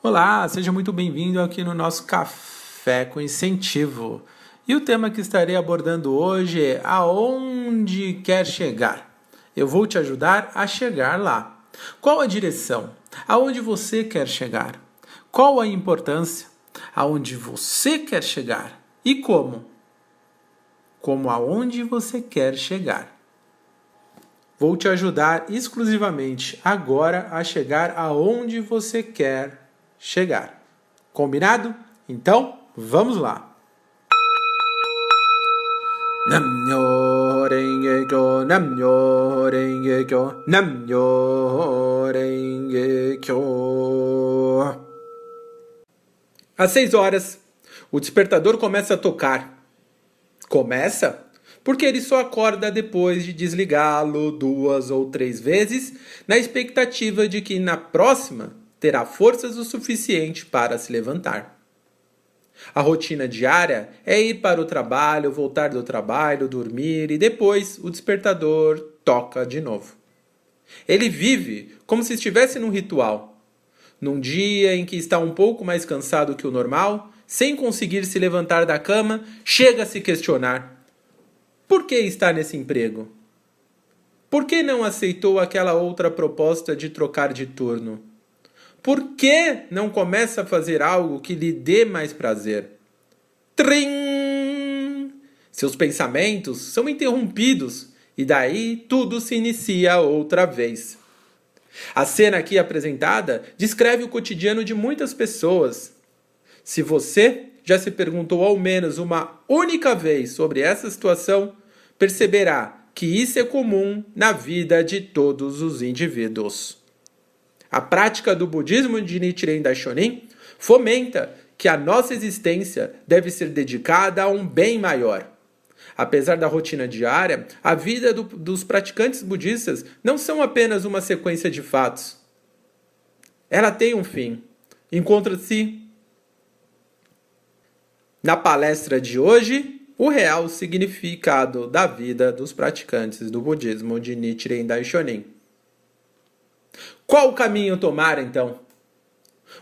Olá, seja muito bem-vindo aqui no nosso Café com Incentivo. E o tema que estarei abordando hoje é aonde quer chegar. Eu vou te ajudar a chegar lá. Qual a direção? Aonde você quer chegar? Qual a importância? Aonde você quer chegar? E como? Como aonde você quer chegar. Vou te ajudar exclusivamente agora a chegar aonde você quer chegar. Combinado? Então, vamos lá. Namyo renge kyo, namyo renge kyo, renge kyo. Às seis horas, o despertador começa a tocar. Começa porque ele só acorda depois de desligá-lo duas ou três vezes, na expectativa de que na próxima terá forças o suficiente para se levantar. A rotina diária é ir para o trabalho, voltar do trabalho, dormir e depois o despertador toca de novo. Ele vive como se estivesse num ritual. Num dia em que está um pouco mais cansado que o normal, sem conseguir se levantar da cama, chega a se questionar: por que está nesse emprego? Por que não aceitou aquela outra proposta de trocar de turno? Por que não começa a fazer algo que lhe dê mais prazer? Trim! Seus pensamentos são interrompidos e daí tudo se inicia outra vez. A cena aqui apresentada descreve o cotidiano de muitas pessoas. Se você já se perguntou ao menos uma única vez sobre essa situação, perceberá que isso é comum na vida de todos os indivíduos. A prática do budismo de Nichiren Daishonin fomenta que a nossa existência deve ser dedicada a um bem maior. Apesar da rotina diária, a vida do, dos praticantes budistas não são apenas uma sequência de fatos. Ela tem um fim. Encontra-se na palestra de hoje o real significado da vida dos praticantes do budismo de Nichiren Daishonin. Qual caminho tomar então?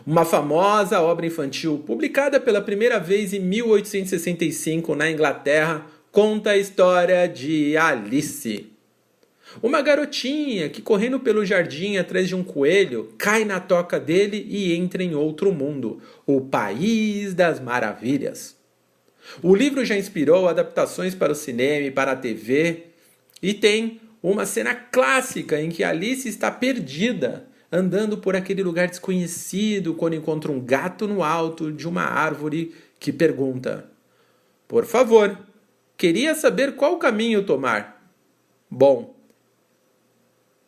Uma famosa obra infantil, publicada pela primeira vez em 1865 na Inglaterra, conta a história de Alice. Uma garotinha que, correndo pelo jardim atrás de um coelho, cai na toca dele e entra em outro mundo, o País das Maravilhas. O livro já inspirou adaptações para o cinema e para a TV e tem uma cena clássica em que Alice está perdida, andando por aquele lugar desconhecido quando encontra um gato no alto de uma árvore que pergunta: Por favor, queria saber qual caminho tomar. Bom,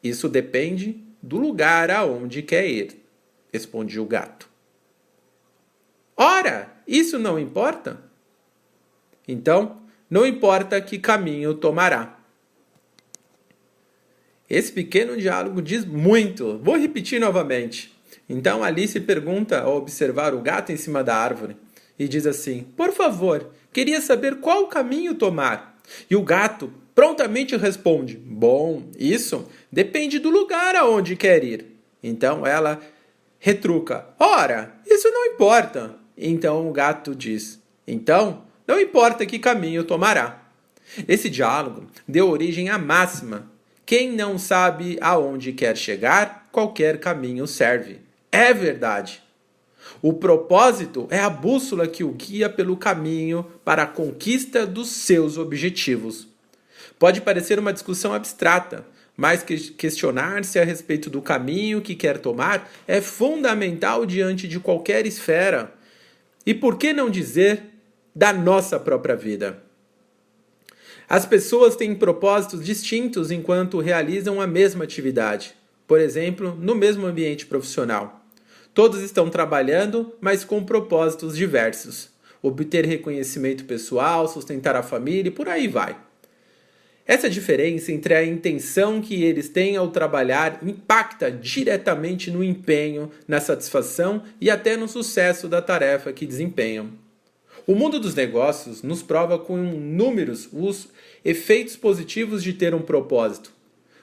isso depende do lugar aonde quer ir, responde o gato. Ora, isso não importa? Então, não importa que caminho tomará. Esse pequeno diálogo diz muito. Vou repetir novamente. Então Alice pergunta ao observar o gato em cima da árvore e diz assim: Por favor, queria saber qual caminho tomar. E o gato prontamente responde: Bom, isso depende do lugar aonde quer ir. Então ela retruca: Ora, isso não importa. Então o gato diz: Então, não importa que caminho tomará. Esse diálogo deu origem à máxima quem não sabe aonde quer chegar, qualquer caminho serve. É verdade. O propósito é a bússola que o guia pelo caminho para a conquista dos seus objetivos. Pode parecer uma discussão abstrata, mas questionar-se a respeito do caminho que quer tomar é fundamental diante de qualquer esfera. E por que não dizer da nossa própria vida? As pessoas têm propósitos distintos enquanto realizam a mesma atividade, por exemplo, no mesmo ambiente profissional. Todos estão trabalhando, mas com propósitos diversos. Obter reconhecimento pessoal, sustentar a família e por aí vai. Essa diferença entre a intenção que eles têm ao trabalhar impacta diretamente no empenho, na satisfação e até no sucesso da tarefa que desempenham. O mundo dos negócios nos prova com números os efeitos positivos de ter um propósito.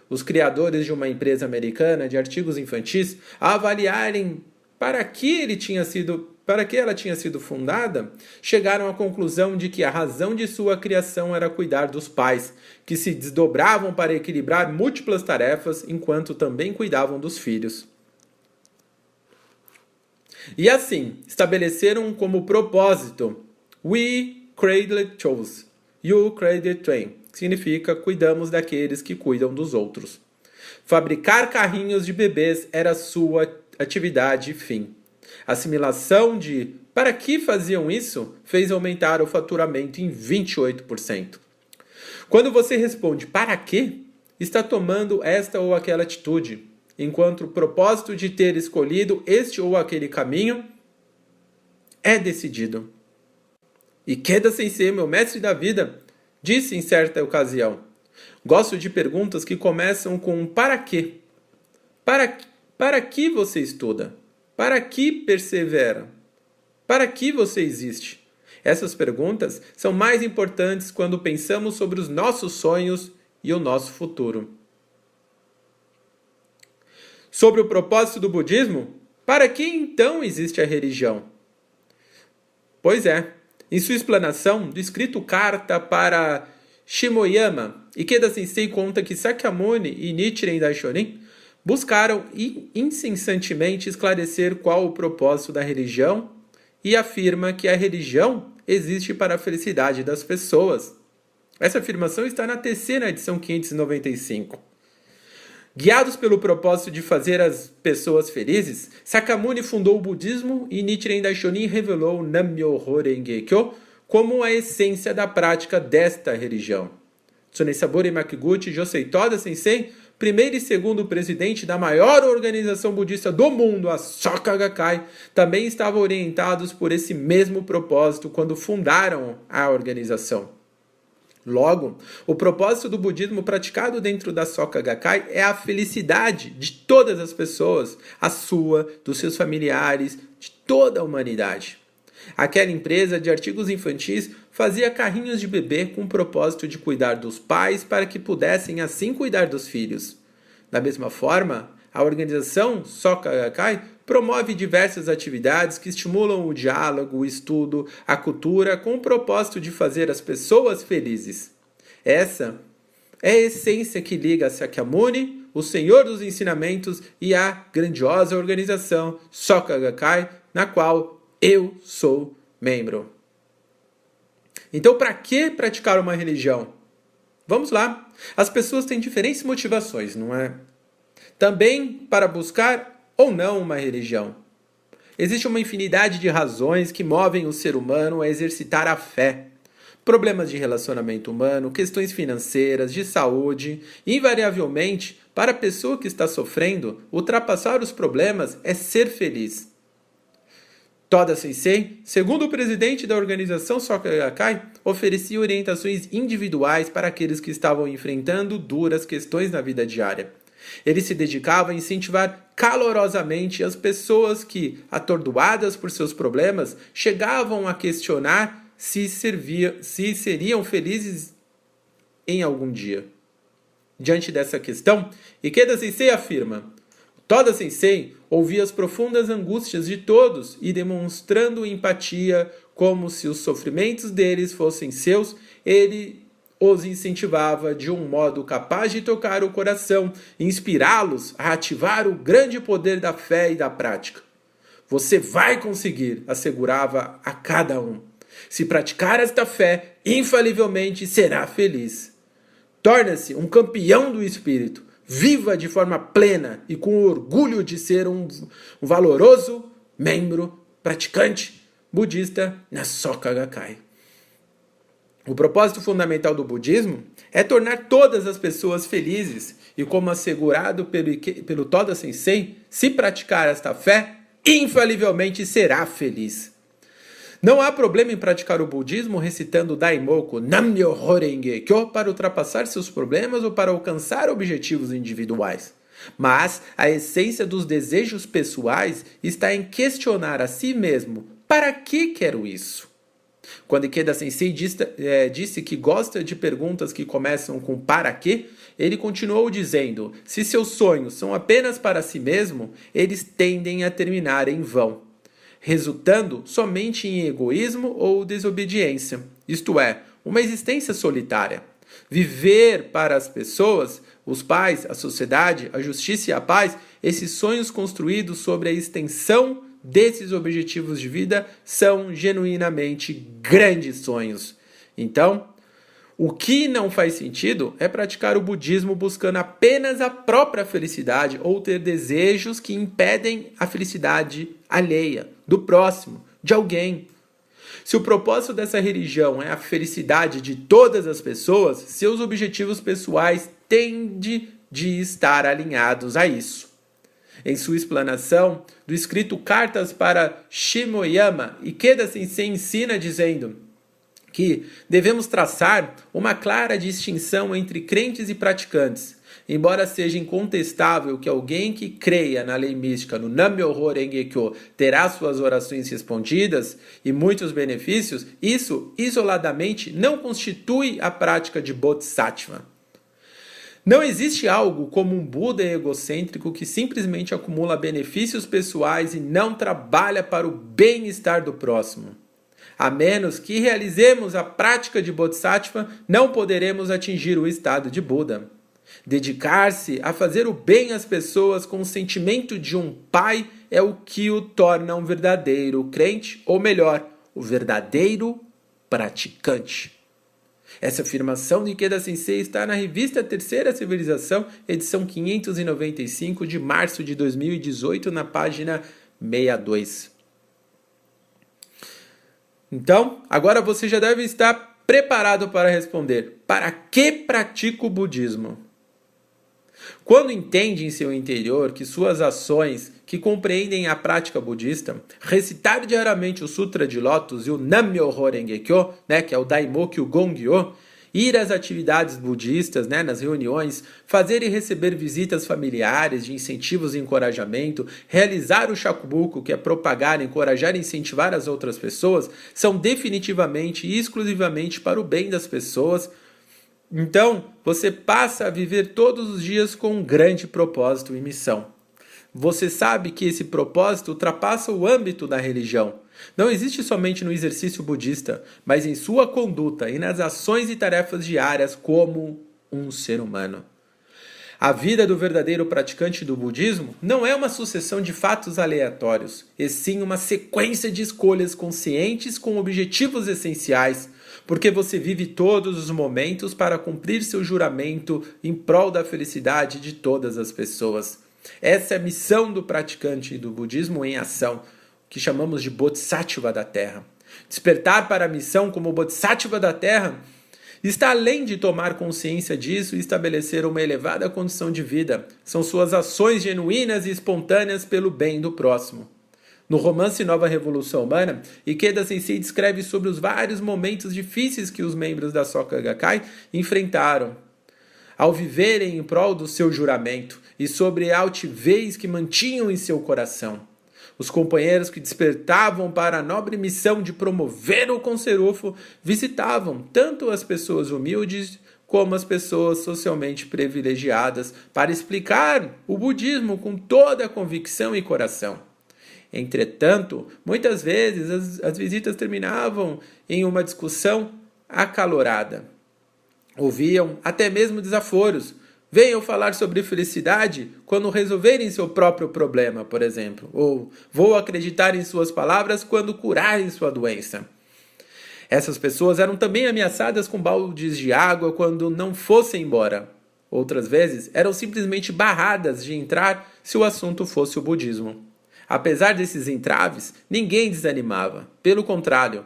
Os criadores de uma empresa americana de artigos infantis, avaliarem para que ele tinha sido para que ela tinha sido fundada, chegaram à conclusão de que a razão de sua criação era cuidar dos pais, que se desdobravam para equilibrar múltiplas tarefas enquanto também cuidavam dos filhos. E assim, estabeleceram como propósito We cradle chose, you cradle train, significa cuidamos daqueles que cuidam dos outros. Fabricar carrinhos de bebês era sua atividade fim. Assimilação de para que faziam isso fez aumentar o faturamento em 28%. Quando você responde para quê, está tomando esta ou aquela atitude, enquanto o propósito de ter escolhido este ou aquele caminho é decidido. E Keda Sensei, meu mestre da vida, disse em certa ocasião: Gosto de perguntas que começam com para quê? Para, para que você estuda? Para que persevera? Para que você existe? Essas perguntas são mais importantes quando pensamos sobre os nossos sonhos e o nosso futuro. Sobre o propósito do budismo, para que então existe a religião? Pois é, em sua explanação do escrito Carta para Shimoyama, Ikeda Sensei conta que Sakyamuni e Nichiren Daishonin buscaram incessantemente esclarecer qual o propósito da religião e afirma que a religião existe para a felicidade das pessoas. Essa afirmação está na terceira edição 595. Guiados pelo propósito de fazer as pessoas felizes, Sakamuni fundou o budismo e Nichiren Daishonin revelou Nammyo Renge Kyo como a essência da prática desta religião. Tsunesaburi Makiguchi Josei Toda Sensei primeiro e segundo presidente da maior organização budista do mundo, a Soka Gakkai, também estavam orientados por esse mesmo propósito quando fundaram a organização. Logo, o propósito do budismo praticado dentro da Soka Gakkai é a felicidade de todas as pessoas, a sua, dos seus familiares, de toda a humanidade. Aquela empresa de artigos infantis fazia carrinhos de bebê com o propósito de cuidar dos pais para que pudessem assim cuidar dos filhos. Da mesma forma, a organização Sokakai promove diversas atividades que estimulam o diálogo, o estudo, a cultura com o propósito de fazer as pessoas felizes. Essa é a essência que liga Sakyamuni, o Senhor dos Ensinamentos, e a grandiosa organização Soka na qual eu sou membro. Então, para que praticar uma religião? Vamos lá. As pessoas têm diferentes motivações, não é? Também para buscar ou não uma religião. Existe uma infinidade de razões que movem o ser humano a exercitar a fé. Problemas de relacionamento humano, questões financeiras, de saúde. Invariavelmente, para a pessoa que está sofrendo, ultrapassar os problemas é ser feliz. Toda Sensei, segundo o presidente da organização Sokakai, oferecia orientações individuais para aqueles que estavam enfrentando duras questões na vida diária. Ele se dedicava a incentivar calorosamente as pessoas que, atordoadas por seus problemas, chegavam a questionar se, servia, se seriam felizes em algum dia. Diante dessa questão, Ikeda Sensei afirma: Toda Sensei ouvia as profundas angústias de todos e, demonstrando empatia, como se os sofrimentos deles fossem seus, ele os incentivava de um modo capaz de tocar o coração inspirá-los a ativar o grande poder da fé e da prática. Você vai conseguir, assegurava a cada um. Se praticar esta fé, infalivelmente será feliz. Torna-se um campeão do espírito viva de forma plena e com orgulho de ser um, um valoroso membro praticante budista na Soka Gakkai. O propósito fundamental do budismo é tornar todas as pessoas felizes e, como assegurado pelo, pelo Toda Sensei, se praticar esta fé, infalivelmente será feliz. Não há problema em praticar o budismo recitando Daimoku Nammyo Horenge Kyo para ultrapassar seus problemas ou para alcançar objetivos individuais. Mas a essência dos desejos pessoais está em questionar a si mesmo: para que quero isso? Quando Ikeda Sensei disse, é, disse que gosta de perguntas que começam com para quê, ele continuou dizendo: se seus sonhos são apenas para si mesmo, eles tendem a terminar em vão, resultando somente em egoísmo ou desobediência, isto é, uma existência solitária. Viver para as pessoas, os pais, a sociedade, a justiça e a paz, esses sonhos construídos sobre a extensão desses objetivos de vida são genuinamente grandes sonhos. Então, o que não faz sentido é praticar o budismo buscando apenas a própria felicidade ou ter desejos que impedem a felicidade alheia, do próximo, de alguém. Se o propósito dessa religião é a felicidade de todas as pessoas, seus objetivos pessoais tendem de estar alinhados a isso. Em sua explanação do escrito Cartas para Shimoyama, Ikeda Sensei ensina dizendo que devemos traçar uma clara distinção entre crentes e praticantes. Embora seja incontestável que alguém que creia na lei mística, no Nam-myoho Renge-kyo, terá suas orações respondidas e muitos benefícios, isso isoladamente não constitui a prática de Bodhisattva. Não existe algo como um Buda egocêntrico que simplesmente acumula benefícios pessoais e não trabalha para o bem-estar do próximo. A menos que realizemos a prática de Bodhisattva, não poderemos atingir o estado de Buda. Dedicar-se a fazer o bem às pessoas com o sentimento de um pai é o que o torna um verdadeiro crente, ou melhor, o verdadeiro praticante. Essa afirmação de Ikeda Sensei está na revista Terceira Civilização, edição 595 de março de 2018, na página 62. Então, agora você já deve estar preparado para responder: para que pratico o budismo? Quando entende em seu interior que suas ações, que compreendem a prática budista, recitar diariamente o Sutra de Lotus e o Nam-myoho Renge-kyo, né, que é o Daimoku Gongyo, ir às atividades budistas, né, nas reuniões, fazer e receber visitas familiares de incentivos e encorajamento, realizar o shakubuku, que é propagar, encorajar e incentivar as outras pessoas, são definitivamente e exclusivamente para o bem das pessoas, então, você passa a viver todos os dias com um grande propósito e missão. Você sabe que esse propósito ultrapassa o âmbito da religião. Não existe somente no exercício budista, mas em sua conduta e nas ações e tarefas diárias como um ser humano. A vida do verdadeiro praticante do budismo não é uma sucessão de fatos aleatórios, e sim uma sequência de escolhas conscientes com objetivos essenciais, porque você vive todos os momentos para cumprir seu juramento em prol da felicidade de todas as pessoas. Essa é a missão do praticante do budismo em ação, que chamamos de Bodhisattva da Terra. Despertar para a missão como Bodhisattva da Terra está além de tomar consciência disso e estabelecer uma elevada condição de vida. São suas ações genuínas e espontâneas pelo bem do próximo. No romance Nova Revolução Humana, Ikeda Sensei descreve sobre os vários momentos difíceis que os membros da Soka Gakkai enfrentaram ao viverem em prol do seu juramento e sobre a altivez que mantinham em seu coração. Os companheiros que despertavam para a nobre missão de promover o conserufo visitavam tanto as pessoas humildes como as pessoas socialmente privilegiadas para explicar o budismo com toda a convicção e coração. Entretanto, muitas vezes as, as visitas terminavam em uma discussão acalorada. Ouviam até mesmo desaforos. Venham falar sobre felicidade quando resolverem seu próprio problema, por exemplo. Ou vou acreditar em suas palavras quando curarem sua doença. Essas pessoas eram também ameaçadas com baldes de água quando não fossem embora. Outras vezes eram simplesmente barradas de entrar se o assunto fosse o budismo. Apesar desses entraves, ninguém desanimava. Pelo contrário,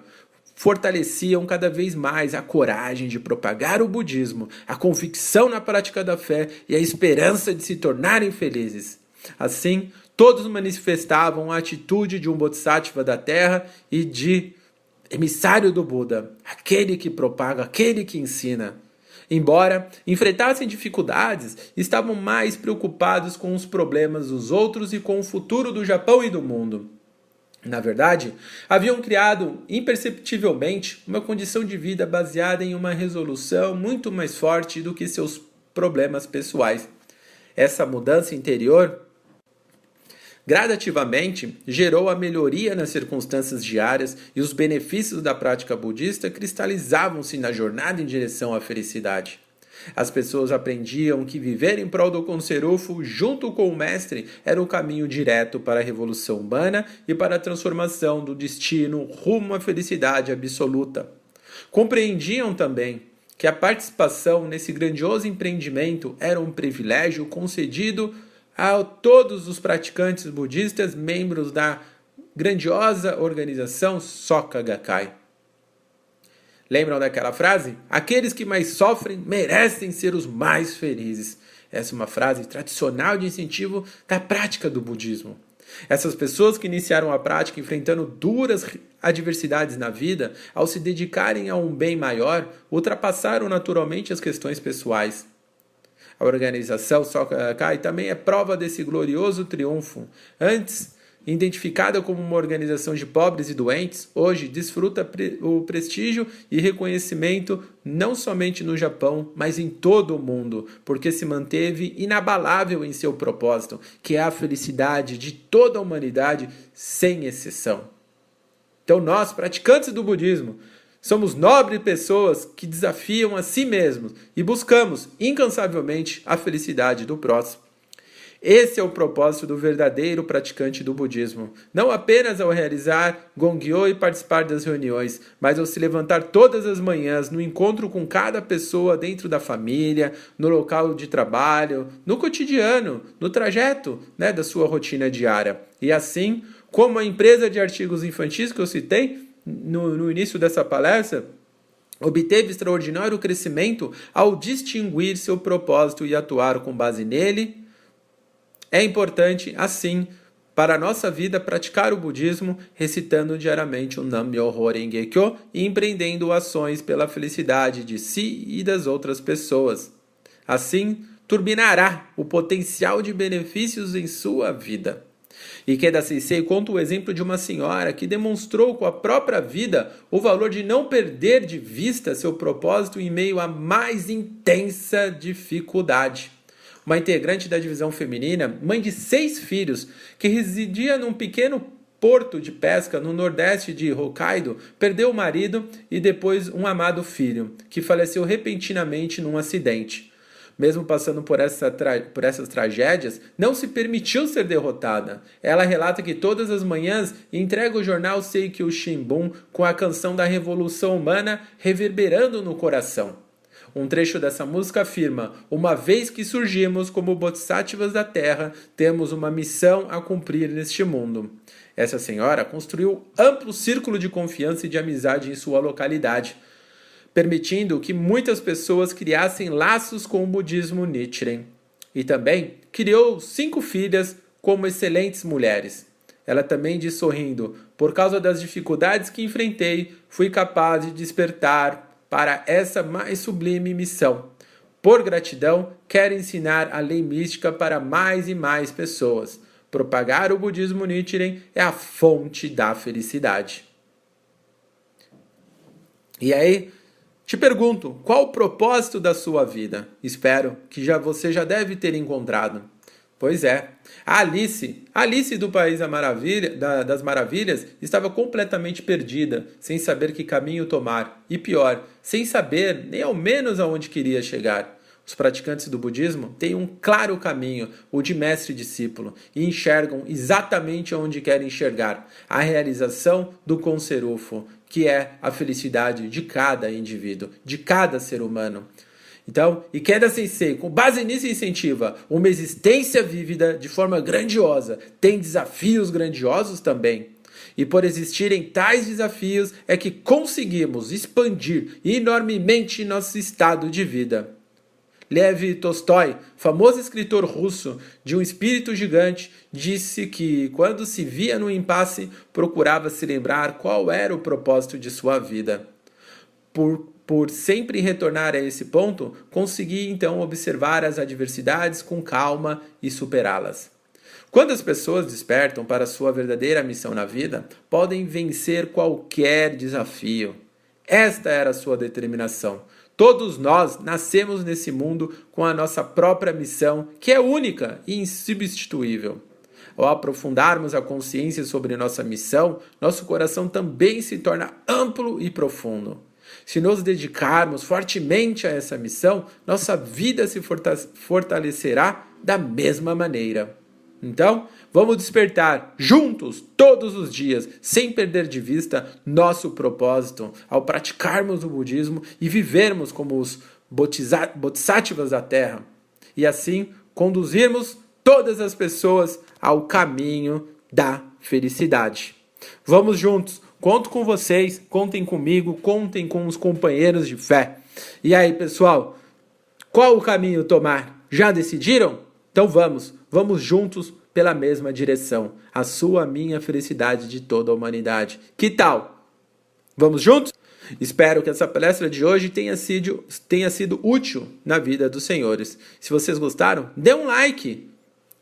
fortaleciam cada vez mais a coragem de propagar o budismo, a convicção na prática da fé e a esperança de se tornarem felizes. Assim, todos manifestavam a atitude de um bodhisattva da terra e de emissário do Buda, aquele que propaga, aquele que ensina. Embora enfrentassem dificuldades, estavam mais preocupados com os problemas dos outros e com o futuro do Japão e do mundo. Na verdade, haviam criado imperceptivelmente uma condição de vida baseada em uma resolução muito mais forte do que seus problemas pessoais. Essa mudança interior gradativamente gerou a melhoria nas circunstâncias diárias e os benefícios da prática budista cristalizavam-se na jornada em direção à felicidade. As pessoas aprendiam que viver em prol do Conserufo junto com o mestre era o caminho direto para a revolução humana e para a transformação do destino rumo à felicidade absoluta. Compreendiam também que a participação nesse grandioso empreendimento era um privilégio concedido a todos os praticantes budistas membros da grandiosa organização Soka Gakkai. Lembram daquela frase? Aqueles que mais sofrem merecem ser os mais felizes. Essa é uma frase tradicional de incentivo da prática do budismo. Essas pessoas que iniciaram a prática enfrentando duras adversidades na vida, ao se dedicarem a um bem maior, ultrapassaram naturalmente as questões pessoais. A organização Sokai também é prova desse glorioso triunfo. Antes, identificada como uma organização de pobres e doentes, hoje desfruta o prestígio e reconhecimento não somente no Japão, mas em todo o mundo, porque se manteve inabalável em seu propósito, que é a felicidade de toda a humanidade, sem exceção. Então, nós, praticantes do budismo, somos nobres pessoas que desafiam a si mesmos e buscamos incansavelmente a felicidade do próximo. Esse é o propósito do verdadeiro praticante do budismo. Não apenas ao realizar Gongyo e participar das reuniões, mas ao se levantar todas as manhãs no encontro com cada pessoa dentro da família, no local de trabalho, no cotidiano, no trajeto né, da sua rotina diária. E assim, como a empresa de artigos infantis que eu citei no, no início dessa palestra, obteve extraordinário crescimento ao distinguir seu propósito e atuar com base nele é importante, assim, para a nossa vida praticar o budismo recitando diariamente o Nam-myoho Renge Kyo e empreendendo ações pela felicidade de si e das outras pessoas. Assim, turbinará o potencial de benefícios em sua vida. Ikeda Sensei conta o exemplo de uma senhora que demonstrou com a própria vida o valor de não perder de vista seu propósito em meio à mais intensa dificuldade uma integrante da divisão feminina, mãe de seis filhos, que residia num pequeno porto de pesca no nordeste de Hokkaido, perdeu o marido e depois um amado filho, que faleceu repentinamente num acidente. Mesmo passando por, essa por essas tragédias, não se permitiu ser derrotada. Ela relata que todas as manhãs entrega o jornal Seikyo Shimbun com a canção da Revolução Humana reverberando no coração. Um trecho dessa música afirma: Uma vez que surgimos como bodhisattvas da terra, temos uma missão a cumprir neste mundo. Essa senhora construiu amplo círculo de confiança e de amizade em sua localidade, permitindo que muitas pessoas criassem laços com o budismo Nichiren. E também criou cinco filhas como excelentes mulheres. Ela também diz sorrindo: Por causa das dificuldades que enfrentei, fui capaz de despertar para essa mais sublime missão. Por gratidão, quero ensinar a lei mística para mais e mais pessoas. Propagar o budismo Nichiren é a fonte da felicidade. E aí, te pergunto, qual o propósito da sua vida? Espero que já você já deve ter encontrado. Pois é. A Alice, Alice do País da Maravilha, da, das Maravilhas, estava completamente perdida, sem saber que caminho tomar. E pior, sem saber nem ao menos aonde queria chegar. Os praticantes do budismo têm um claro caminho, o de mestre e discípulo, e enxergam exatamente onde querem enxergar a realização do conserufo, que é a felicidade de cada indivíduo, de cada ser humano. Então, Ikeda Sensei, com base nisso, incentiva uma existência vívida de forma grandiosa. Tem desafios grandiosos também. E por existirem tais desafios é que conseguimos expandir enormemente nosso estado de vida. Lev Tolstói, famoso escritor russo de um espírito gigante, disse que quando se via no impasse, procurava se lembrar qual era o propósito de sua vida. Por por sempre retornar a esse ponto, consegui então observar as adversidades com calma e superá-las. Quando as pessoas despertam para sua verdadeira missão na vida, podem vencer qualquer desafio. Esta era a sua determinação. Todos nós nascemos nesse mundo com a nossa própria missão, que é única e insubstituível. Ao aprofundarmos a consciência sobre nossa missão, nosso coração também se torna amplo e profundo. Se nos dedicarmos fortemente a essa missão, nossa vida se fortalecerá da mesma maneira. Então, vamos despertar juntos, todos os dias, sem perder de vista nosso propósito, ao praticarmos o budismo e vivermos como os bodhisattvas da Terra, e assim conduzirmos todas as pessoas ao caminho da felicidade. Vamos juntos, conto com vocês, contem comigo, contem com os companheiros de fé. E aí, pessoal, qual o caminho tomar? Já decidiram? Então vamos, vamos juntos pela mesma direção. A sua, minha felicidade de toda a humanidade. Que tal? Vamos juntos? Espero que essa palestra de hoje tenha sido, tenha sido útil na vida dos senhores. Se vocês gostaram, dê um like.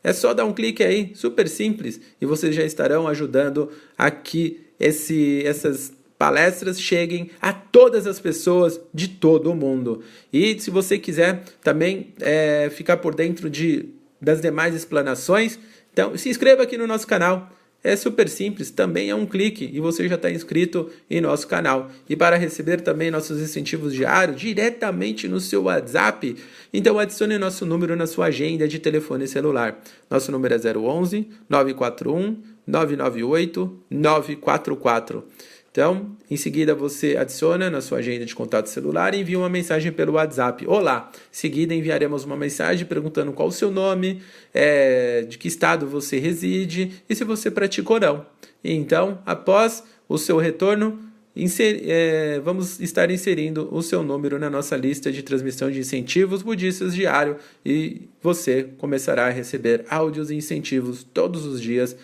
É só dar um clique aí, super simples, e vocês já estarão ajudando a que esse, essas palestras cheguem a todas as pessoas de todo o mundo. E se você quiser também é, ficar por dentro de das demais explanações. Então, se inscreva aqui no nosso canal. É super simples, também é um clique e você já está inscrito em nosso canal. E para receber também nossos incentivos diários diretamente no seu WhatsApp, então adicione nosso número na sua agenda de telefone celular. Nosso número é 011 941 998 944. Então, em seguida você adiciona na sua agenda de contato celular e envia uma mensagem pelo WhatsApp. Olá! Em seguida enviaremos uma mensagem perguntando qual o seu nome, é, de que estado você reside e se você pratica ou não. Então, após o seu retorno, Inser, é, vamos estar inserindo o seu número na nossa lista de transmissão de incentivos budistas diário e você começará a receber áudios e incentivos todos os dias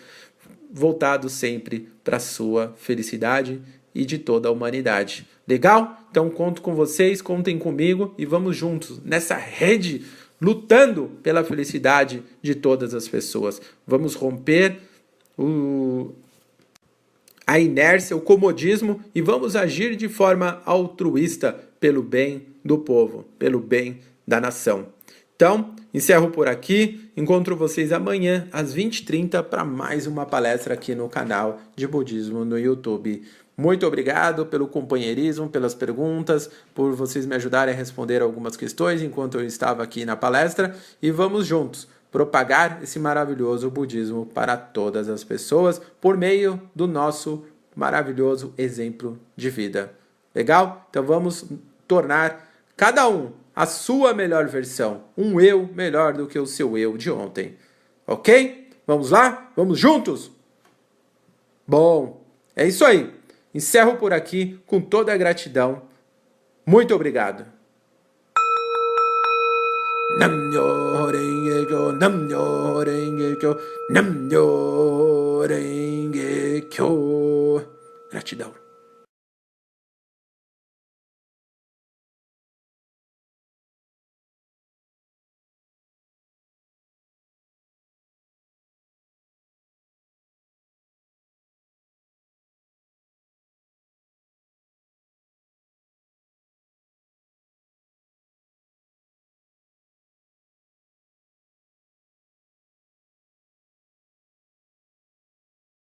voltado sempre para a sua felicidade e de toda a humanidade. Legal? Então conto com vocês, contem comigo e vamos juntos nessa rede lutando pela felicidade de todas as pessoas. Vamos romper o, a inércia, o comodismo e vamos agir de forma altruísta pelo bem do povo, pelo bem da nação. Então, encerro por aqui. Encontro vocês amanhã às 20h30 para mais uma palestra aqui no canal de Budismo no YouTube. Muito obrigado pelo companheirismo, pelas perguntas, por vocês me ajudarem a responder algumas questões enquanto eu estava aqui na palestra. E vamos juntos propagar esse maravilhoso budismo para todas as pessoas por meio do nosso maravilhoso exemplo de vida. Legal? Então vamos tornar cada um a sua melhor versão, um eu melhor do que o seu eu de ontem. Ok? Vamos lá? Vamos juntos? Bom, é isso aí. Encerro por aqui com toda a gratidão. Muito obrigado. Gratidão.